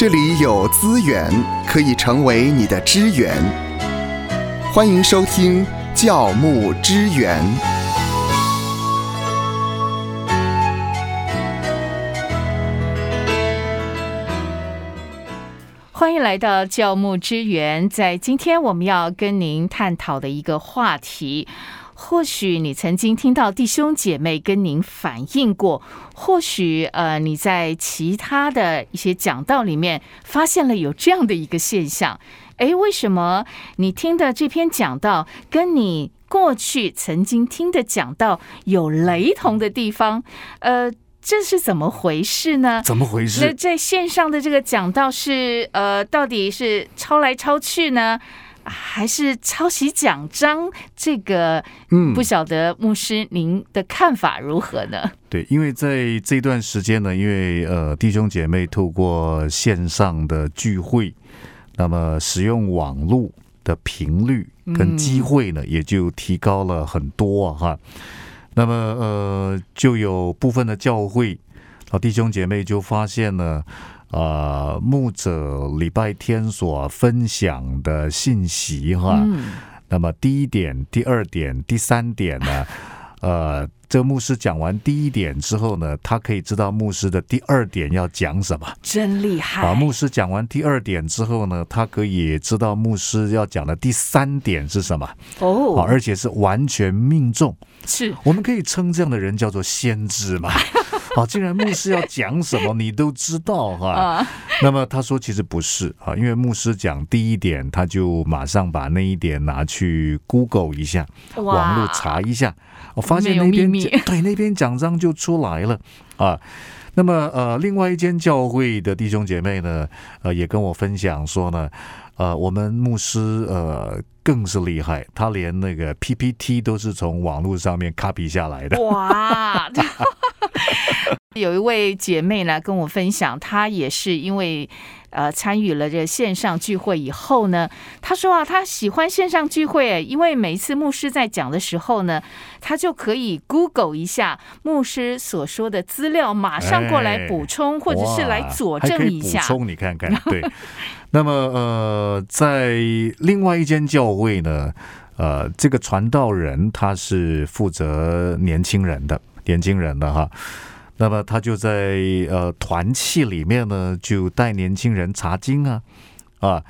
这里有资源可以成为你的支援。欢迎收听教牧支援。欢迎来到教牧支援，在今天我们要跟您探讨的一个话题。或许你曾经听到弟兄姐妹跟您反映过，或许呃你在其他的一些讲道里面发现了有这样的一个现象，诶，为什么你听的这篇讲道跟你过去曾经听的讲道有雷同的地方？呃，这是怎么回事呢？怎么回事那事？在线上的这个讲道是呃，到底是抄来抄去呢，还是抄袭奖章？这个嗯不晓得牧师您的看法如何呢？对，因为在这段时间呢，因为呃弟兄姐妹透过线上的聚会，那么使用网络的频率跟机会呢，也就提高了很多啊哈。那么呃，就有部分的教会啊弟兄姐妹就发现呢。啊、牧者礼拜天所分享的信息哈，嗯，那么第一点、第二点、第三点呢，呃，这个牧师讲完第一点之后呢，他可以知道牧师的第二点要讲什么。真厉害！啊，牧师讲完第二点之后呢，他可以知道牧师要讲的第三点是什么，啊，哦，而且是完全命中。是我们可以称这样的人叫做先知嘛。好，既然牧师要讲什么，你都知道哈。啊，那么他说其实不是啊，因为牧师讲第一点，他就马上把那一点拿去 Google 一下，网络查一下，我发现那边对那边奖章就出来了啊。那么呃，另外一间教会的弟兄姐妹呢，呃，也跟我分享说呢，呃，我们牧师呃更是厉害，他连那个 PPT 都是从网络上面 copy 下来的。哇！有一位姐妹呢跟我分享，她也是因为呃参与了这线上聚会以后呢，他说啊，他喜欢线上聚会，因为每一次牧师在讲的时候呢，他就可以 Google 一下牧师所说的资料，马上过来补充，或者是来佐证一下补。充你看看，对。那么呃，在另外一间教会呢，呃，这个传道人他是负责年轻人的，年轻人的哈。那么他就在呃团契里面呢，就带年轻人查经啊啊。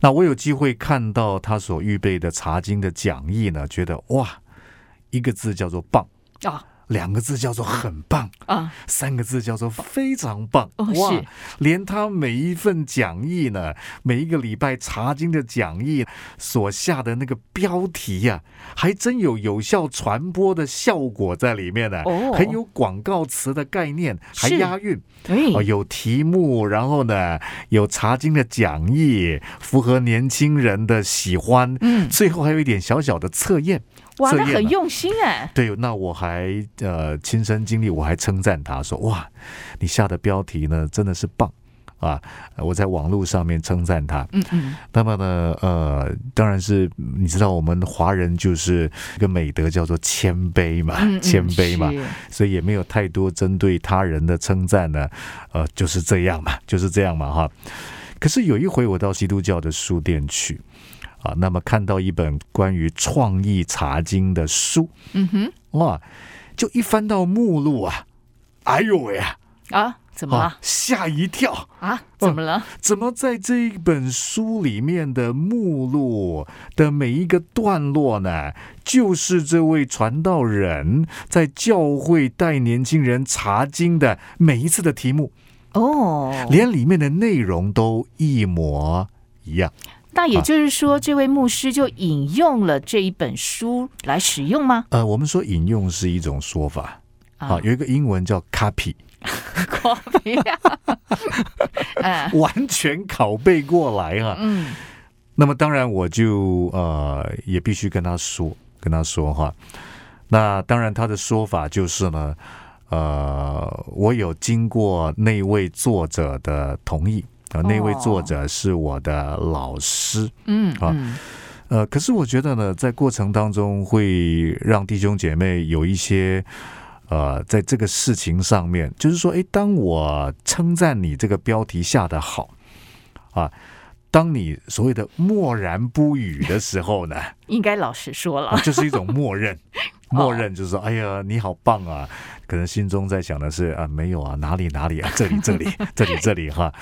那我有机会看到他所预备的查经的讲义呢，觉得哇，一个字叫做棒，啊两个字叫做很棒，啊，三个字叫做非常棒哦哇！连他每一份讲义呢，每一个礼拜查经的讲义所下的那个标题呀、还真有有效传播的效果在里面呢、哦。很有广告词的概念，还押韵。哎。哦，有题目，然后呢有查经的讲义，符合年轻人的喜欢，嗯，最后还有一点小小的测验。哇，那很用心哎，对，那我还呃亲身经历，我还称赞他说：“哇，你下的标题呢真的是棒啊！”我在网络上面称赞他。嗯嗯，那么呢，呃，当然是你知道，我们华人就是一个美德叫做谦卑嘛，嗯嗯谦卑嘛，所以也没有太多针对他人的称赞呢。呃，就是这样嘛，就是这样嘛，哈。可是有一回我到基督教的书店去。啊，那么看到一本关于创意查经的书，嗯哼哇，就一翻到目录啊，哎呦喂啊，啊，怎么啊了吓一跳！啊？怎么了？怎么在这一本书里面的目录的每一个段落呢，就是这位传道人在教会带年轻人查经的每一次的题目，哦，连里面的内容都一模一样。那也就是说，这位牧师就引用了这一本书来使用吗？呃，我们说引用是一种说法啊，有一个英文叫 copy，过分呀！嗯 完全拷贝过来啊。嗯，那么当然，我就呃也必须跟他说，跟他说哈。那当然，他的说法就是呢，呃，我有经过那位作者的同意啊、那位作者是我的老师，啊嗯啊呃，可是我觉得呢，在过程当中会让弟兄姐妹有一些。呃，在这个事情上面，就是说，诶，当我称赞你这个标题下的好，啊，当你所谓的默然不语的时候呢，应该老实说了，就是一种默认。默认就是说，哎呀，你好棒啊！可能心中在想的是啊，没有啊，哪里哪里啊，这里这里 这里这里哈，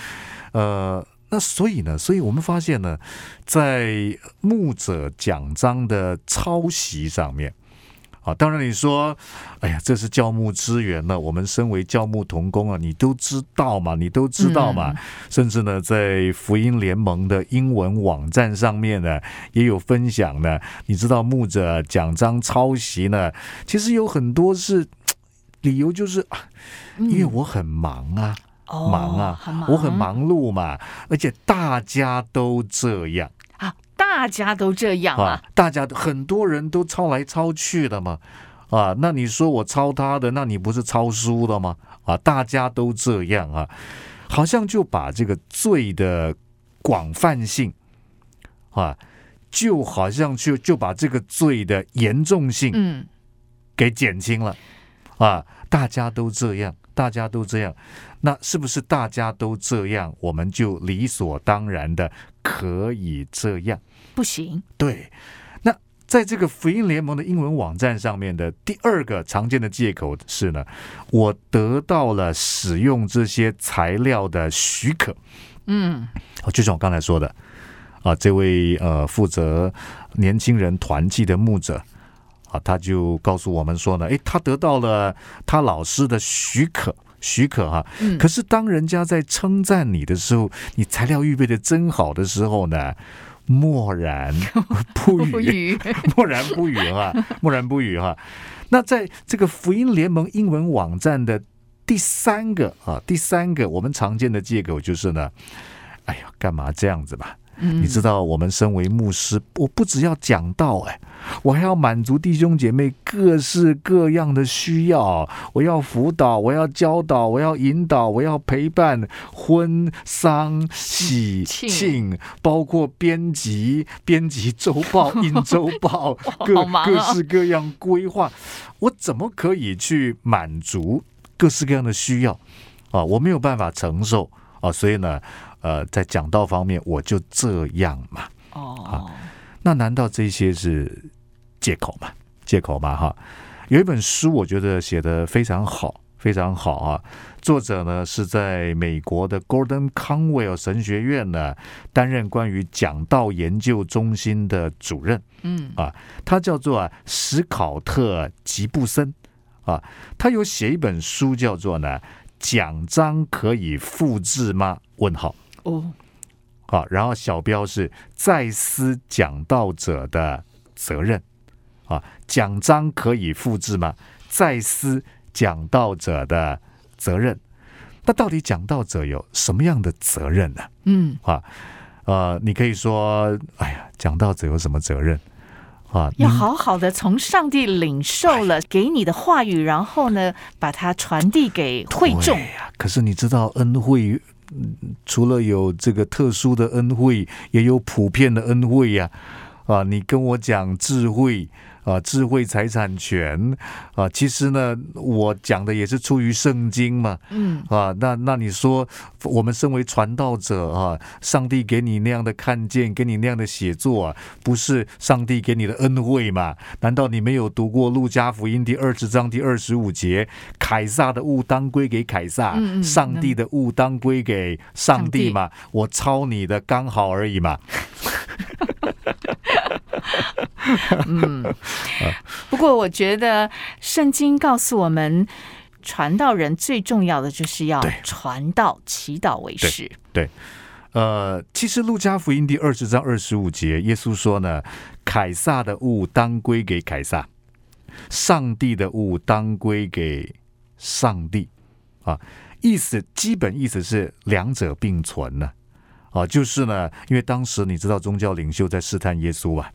呃，那所以呢，所以我们发现呢，在牧者奖章的抄袭上面。啊，当然你说，哎呀，这是教牧资源呢。我们身为教牧同工啊，你都知道嘛，你都知道嘛。甚至呢，在福音联盟的英文网站上面呢，也有分享呢。你知道牧者奖章抄袭呢，其实有很多是理由，就是啊，因为我很忙啊，忙啊，我很忙碌嘛，而且大家都这样。大家都这样啊！大家很多人都抄来抄去的嘛，啊，那你说我抄他的，那你不是抄书的吗？啊，大家都这样啊，好像就把这个罪的广泛性啊，就好像就就把这个罪的严重性嗯给减轻了啊，大家都这样。大家都这样，那是不是大家都这样，我们就理所当然的可以这样？不行。对，那在这个福音联盟的英文网站上面的第二个常见的借口是呢，我得到了使用这些材料的许可。嗯，就像我刚才说的啊，这位呃负责年轻人团契的牧者。啊，他就告诉我们说呢，诶，他得到了他老师的许可，许可哈。嗯。可是当人家在称赞你的时候，你材料预备的真好的时候呢，默然 不语，默然不语哈，默然不语哈。那在这个福音联盟英文网站的第三个啊，第三个我们常见的借口就是呢，哎呀，干嘛这样子吧？你知道，我们身为牧师，我不只要讲道，哎，我还要满足弟兄姐妹各式各样的需要。我要辅导，我要教导，我要引导，我要陪伴婚丧喜庆，包括编辑、编辑周报、印周报，各各式各样规划。我怎么可以去满足各式各样的需要啊？我没有办法承受啊，所以呢。呃，在讲道方面，我就这样嘛。哦，那难道这些是借口嘛？借口嘛？哈，有一本书，我觉得写的非常好，非常好啊。作者呢是在美国的 Gordon Conwell 神学院呢担任关于讲道研究中心的主任。嗯啊，他叫做啊史考特吉布森啊，他有写一本书叫做呢奖章可以复制吗？问号。哦，好，然后小标是再思讲道者的责任啊，奖章可以复制吗？再思讲道者的责任，那到底讲道者有什么样的责任呢？嗯，啊，呃，你可以说，哎呀，讲道者有什么责任啊？要好好的从上帝领受了给你的话语，然后呢，把它传递给会众。可是你知道恩惠。除了有这个特殊的恩惠，也有普遍的恩惠呀！啊，你跟我讲智慧。啊，智慧财产权啊，其实呢，我讲的也是出于圣经嘛。嗯啊，那那你说，我们身为传道者啊，上帝给你那样的看见，给你那样的写作啊，不是上帝给你的恩惠嘛？难道你没有读过路加福音第二十章第二十五节？凯撒的物当归给凯撒，上帝的物当归给上帝嘛？我抄你的刚好而已嘛。嗯，不过我觉得圣经告诉我们，传道人最重要的就是要传道、祈祷为师。对，呃，其实路加福音第二十章二十五节，耶稣说呢：“凯撒的物当归给凯撒，上帝的物当归给上帝。”啊，意思基本意思是两者并存呢。啊，就是呢，因为当时你知道宗教领袖在试探耶稣啊。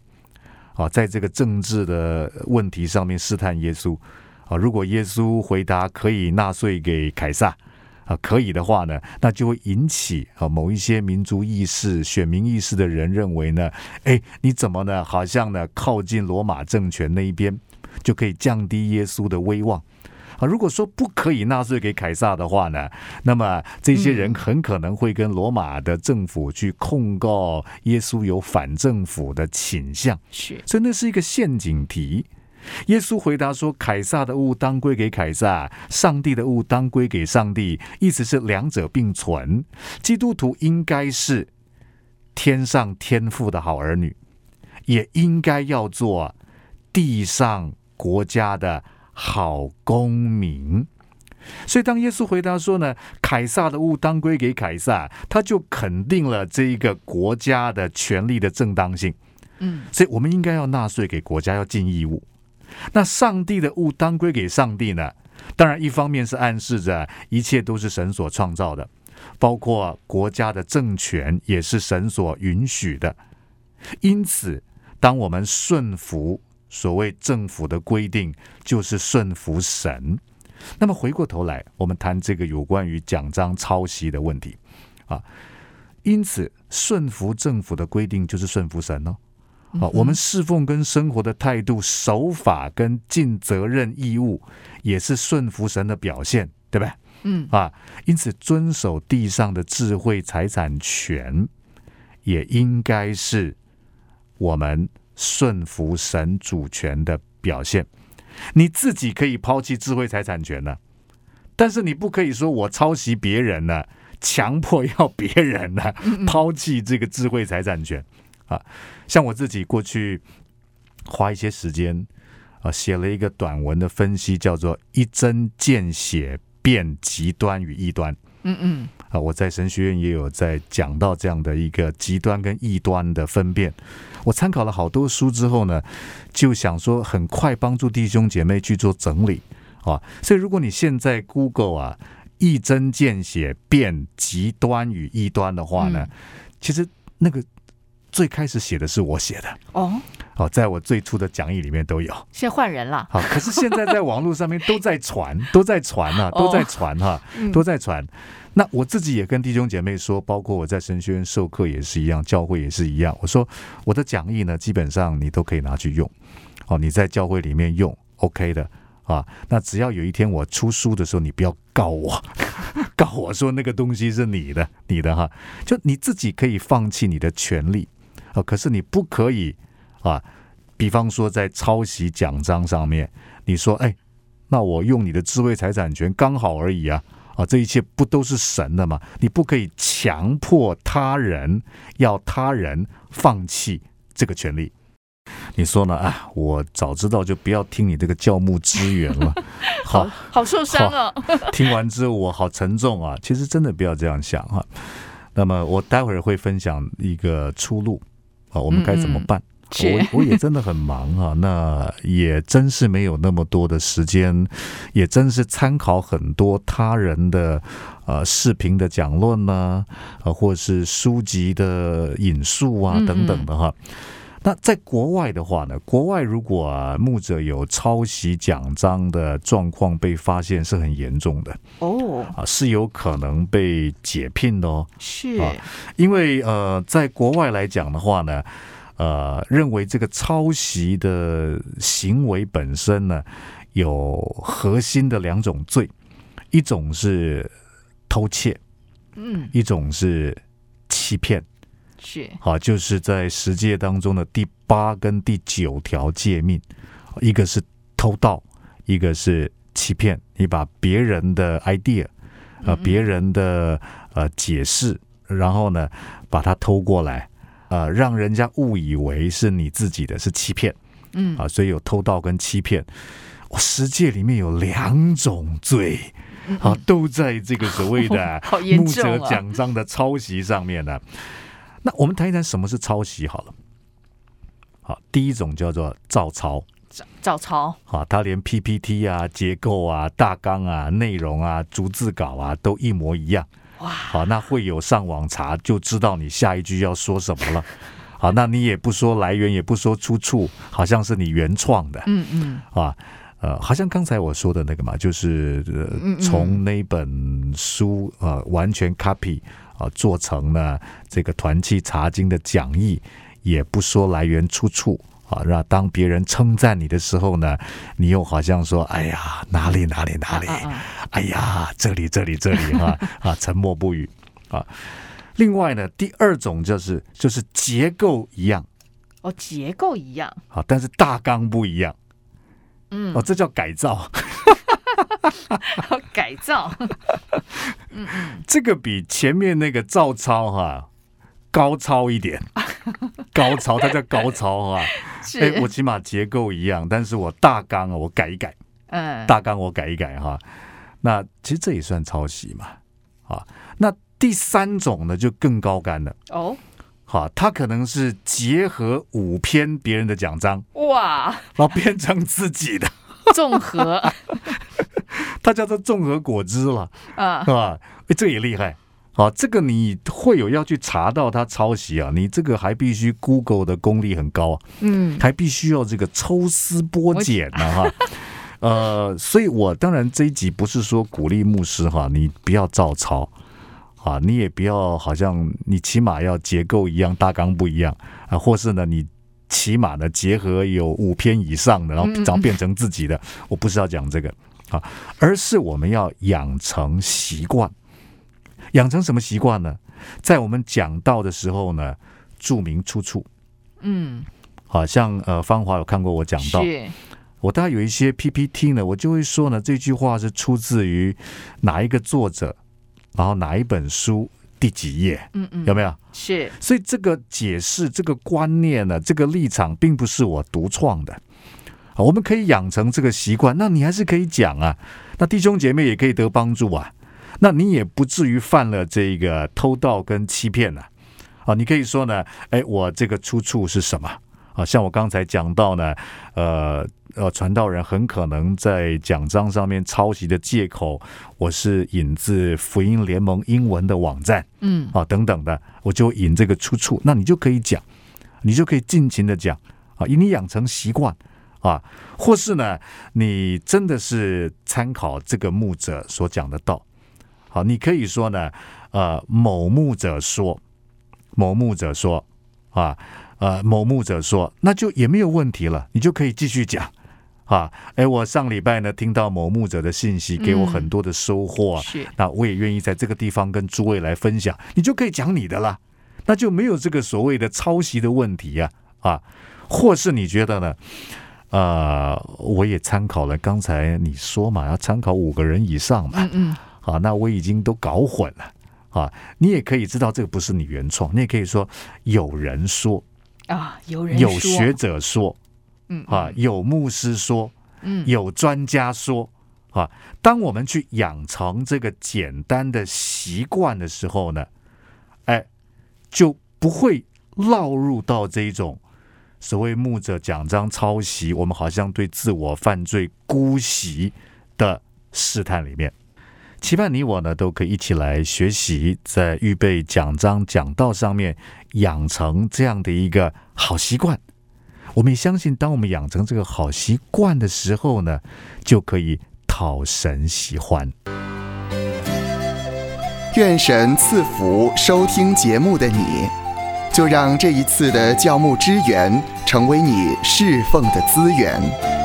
啊，在这个政治的问题上面试探耶稣啊，如果耶稣回答可以纳税给凯撒啊，可以的话呢，那就会引起啊某一些民族意识、选民意识的人认为呢，哎，你怎么呢？好像呢靠近罗马政权那一边，就可以降低耶稣的威望啊，如果说不可以纳税给凯撒的话呢，那么这些人很可能会跟罗马的政府去控告耶稣有反政府的倾向，是，所以那是一个陷阱题。耶稣回答说：“凯撒的物当归给凯撒，上帝的物当归给上帝。”意思是两者并存。基督徒应该是天上天父的好儿女，也应该要做地上国家的好公民。所以，当耶稣回答说呢，凯撒的物当归给凯撒，他就肯定了这一个国家的权利的正当性。嗯，所以我们应该要纳税给国家，要尽义务。那上帝的物当归给上帝呢？当然，一方面是暗示着一切都是神所创造的，包括国家的政权也是神所允许的。因此，当我们顺服所谓政府的规定，就是顺服神。那么回过头来，我们谈这个有关于奖章抄袭的问题啊。因此，顺服政府的规定就是顺服神哦。啊，我们侍奉跟生活的态度、守法跟尽责任义务，也是顺服神的表现，对不对？嗯啊，因此遵守地上的智慧财产权，也应该是我们顺服神主权的表现。你自己可以抛弃智慧财产权呢，但是你不可以说我抄袭别人呢，强迫要别人呢抛弃这个智慧财产权。啊，像我自己过去花一些时间啊，写了一个短文的分析，叫做“一针见血辨极端与异端”。嗯嗯，啊，我在神学院也有在讲到这样的一个极端跟异端的分辨。我参考了好多书之后呢，就想说很快帮助弟兄姐妹去做整理啊。所以如果你现在 Google 啊“一针见血变极端与异端”的话呢，其实那个。最开始写的是我写的哦，好，在我最初的讲义里面都有。现在换人了，好，可是现在在网络上面都在传，都在传啊，都在传哈，都在传。那我自己也跟弟兄姐妹说，包括我在神学院授课也是一样，教会也是一样。我说我的讲义呢，基本上你都可以拿去用，哦，你在教会里面用，OK 的啊。那只要有一天我出书的时候，你不要告我，告我说那个东西是你的，你的哈，就你自己可以放弃你的权利。啊！可是你不可以啊，比方说在抄袭奖章上面，你说哎，那我用你的智慧财产权刚好而已啊！啊，这一切不都是神的吗？你不可以强迫他人，要他人放弃这个权利。你说呢？啊，我早知道就不要听你这个教牧支援了。好好受伤哦。听完之后我好沉重啊！其实真的不要这样想哈。那么我待会儿会分享一个出路。啊，我们该怎么办？我我也真的很忙啊，那也真是没有那么多的时间，也真是参考很多他人的呃视频的讲论呢，啊，或是书籍的引述啊等等的哈。那在国外的话呢，国外如果啊牧者有抄袭奖章的状况被发现，是很严重的哦，啊，是有可能被解聘的哦。是，因为呃，在国外来讲的话呢，呃，认为这个抄袭的行为本身呢，有核心的两种罪，一种是偷窃，嗯，一种是欺骗。是啊，就是在十诫当中的第八跟第九条诫命，一个是偷盗，一个是欺骗。你把别人的 idea，呃，别人的呃解释，然后呢，把它偷过来，呃，让人家误以为是你自己的，是欺骗。嗯啊，所以有偷盗跟欺骗。我十诫里面有两种罪，啊，都在这个所谓的 牧者奖章的抄袭上面呢。那我们谈一谈什么是抄袭好了。好，第一种叫做照抄，照抄。好，他连 PPT 啊、结构啊、大纲啊、内容啊、逐字稿啊都一模一样。哇！好，那会有上网查就知道你下一句要说什么了。好，那你也不说来源，也不说出处，好像是你原创的。嗯嗯。啊，呃，好像刚才我说的那个嘛，就是从那本书啊完全 copy。啊，做成了这个团契查经的讲义，也不说来源出处啊，让当别人称赞你的时候呢，你又好像说：“哎呀，哪里哪里哪里，哎呀，这里这里这里哈啊，沉默不语啊。”另外呢，第二种就是就是结构一样，哦，结构一样，好，但是大纲不一样，嗯，哦，这叫改造，改造，嗯嗯，这个比前面那个照抄哈高超一点，高超，它叫高超哈，哎，我起码结构一样，但是我大纲啊，我改一改，嗯，大纲我改一改哈，那其实这也算抄袭嘛，啊，那。第三种呢，就更高干了。哦，好，他可能是结合五篇别人的奖章，哇，然后变成自己的。综合，他叫做综合果汁了，啊，是吧？哎，这也厉害，好，这个你会有要去查到他抄袭啊，你这个还必须 Google 的功力很高，啊嗯，还必须要这个抽丝剥茧呢 哈，呃，所以我当然这一集不是说鼓励牧师哈，你不要照抄。啊，你也不要好像你起码要结构一样，大纲不一样啊，或是呢，你起码呢结合有五篇以上的，然后然后变成自己的。我不是要讲这个啊，而是我们要养成习惯，养成什么习惯呢？在我们讲到的时候呢，注明出处。嗯，好像呃，芳华有看过我讲到，我大概有一些 PPT 呢，我就会说呢，这句话是出自于哪一个作者。然后哪一本书第几页？嗯嗯，有没有？是。所以这个解释、这个观念呢，这个立场并不是我独创的。我们可以养成这个习惯，那你还是可以讲啊。那弟兄姐妹也可以得帮助啊。那你也不至于犯了这个偷盗跟欺骗呢。啊，你可以说呢，哎，我这个出处是什么？啊，像我刚才讲到呢，呃呃，传道人很可能在奖章上面抄袭的借口，我是引自福音联盟英文的网站，嗯，啊等等的，我就引这个出处，那你就可以讲，你就可以尽情的讲，啊，以你养成习惯，啊，或是呢，你真的是参考这个牧者所讲的道，好，你可以说呢，呃，某牧者说，某牧者说，啊。呃，某牧者说，那就也没有问题了，你就可以继续讲啊。哎，我上礼拜呢听到某牧者的信息，给我很多的收获，是那我也愿意在这个地方跟诸位来分享，你就可以讲你的了，那就没有这个所谓的抄袭的问题呀啊。或是你觉得呢？呃，我也参考了刚才你说嘛，要参考五个人以上嘛，嗯嗯，好，那我已经都搞混了啊。你也可以知道这个不是你原创，你也可以说有人说。啊，有人有学者说，嗯啊，有牧师说，嗯，有专家说，啊，当我们去养成这个简单的习惯的时候呢，哎，就不会落入到这种所谓牧者奖章抄袭，我们好像对自我犯罪姑息的试探里面。期盼你我呢都可以一起来学习，在预备讲章讲道上面养成这样的一个好习惯。我们也相信，当我们养成这个好习惯的时候呢，就可以讨神喜欢。愿神赐福收听节目的你，就让这一次的教牧支援成为你侍奉的资源。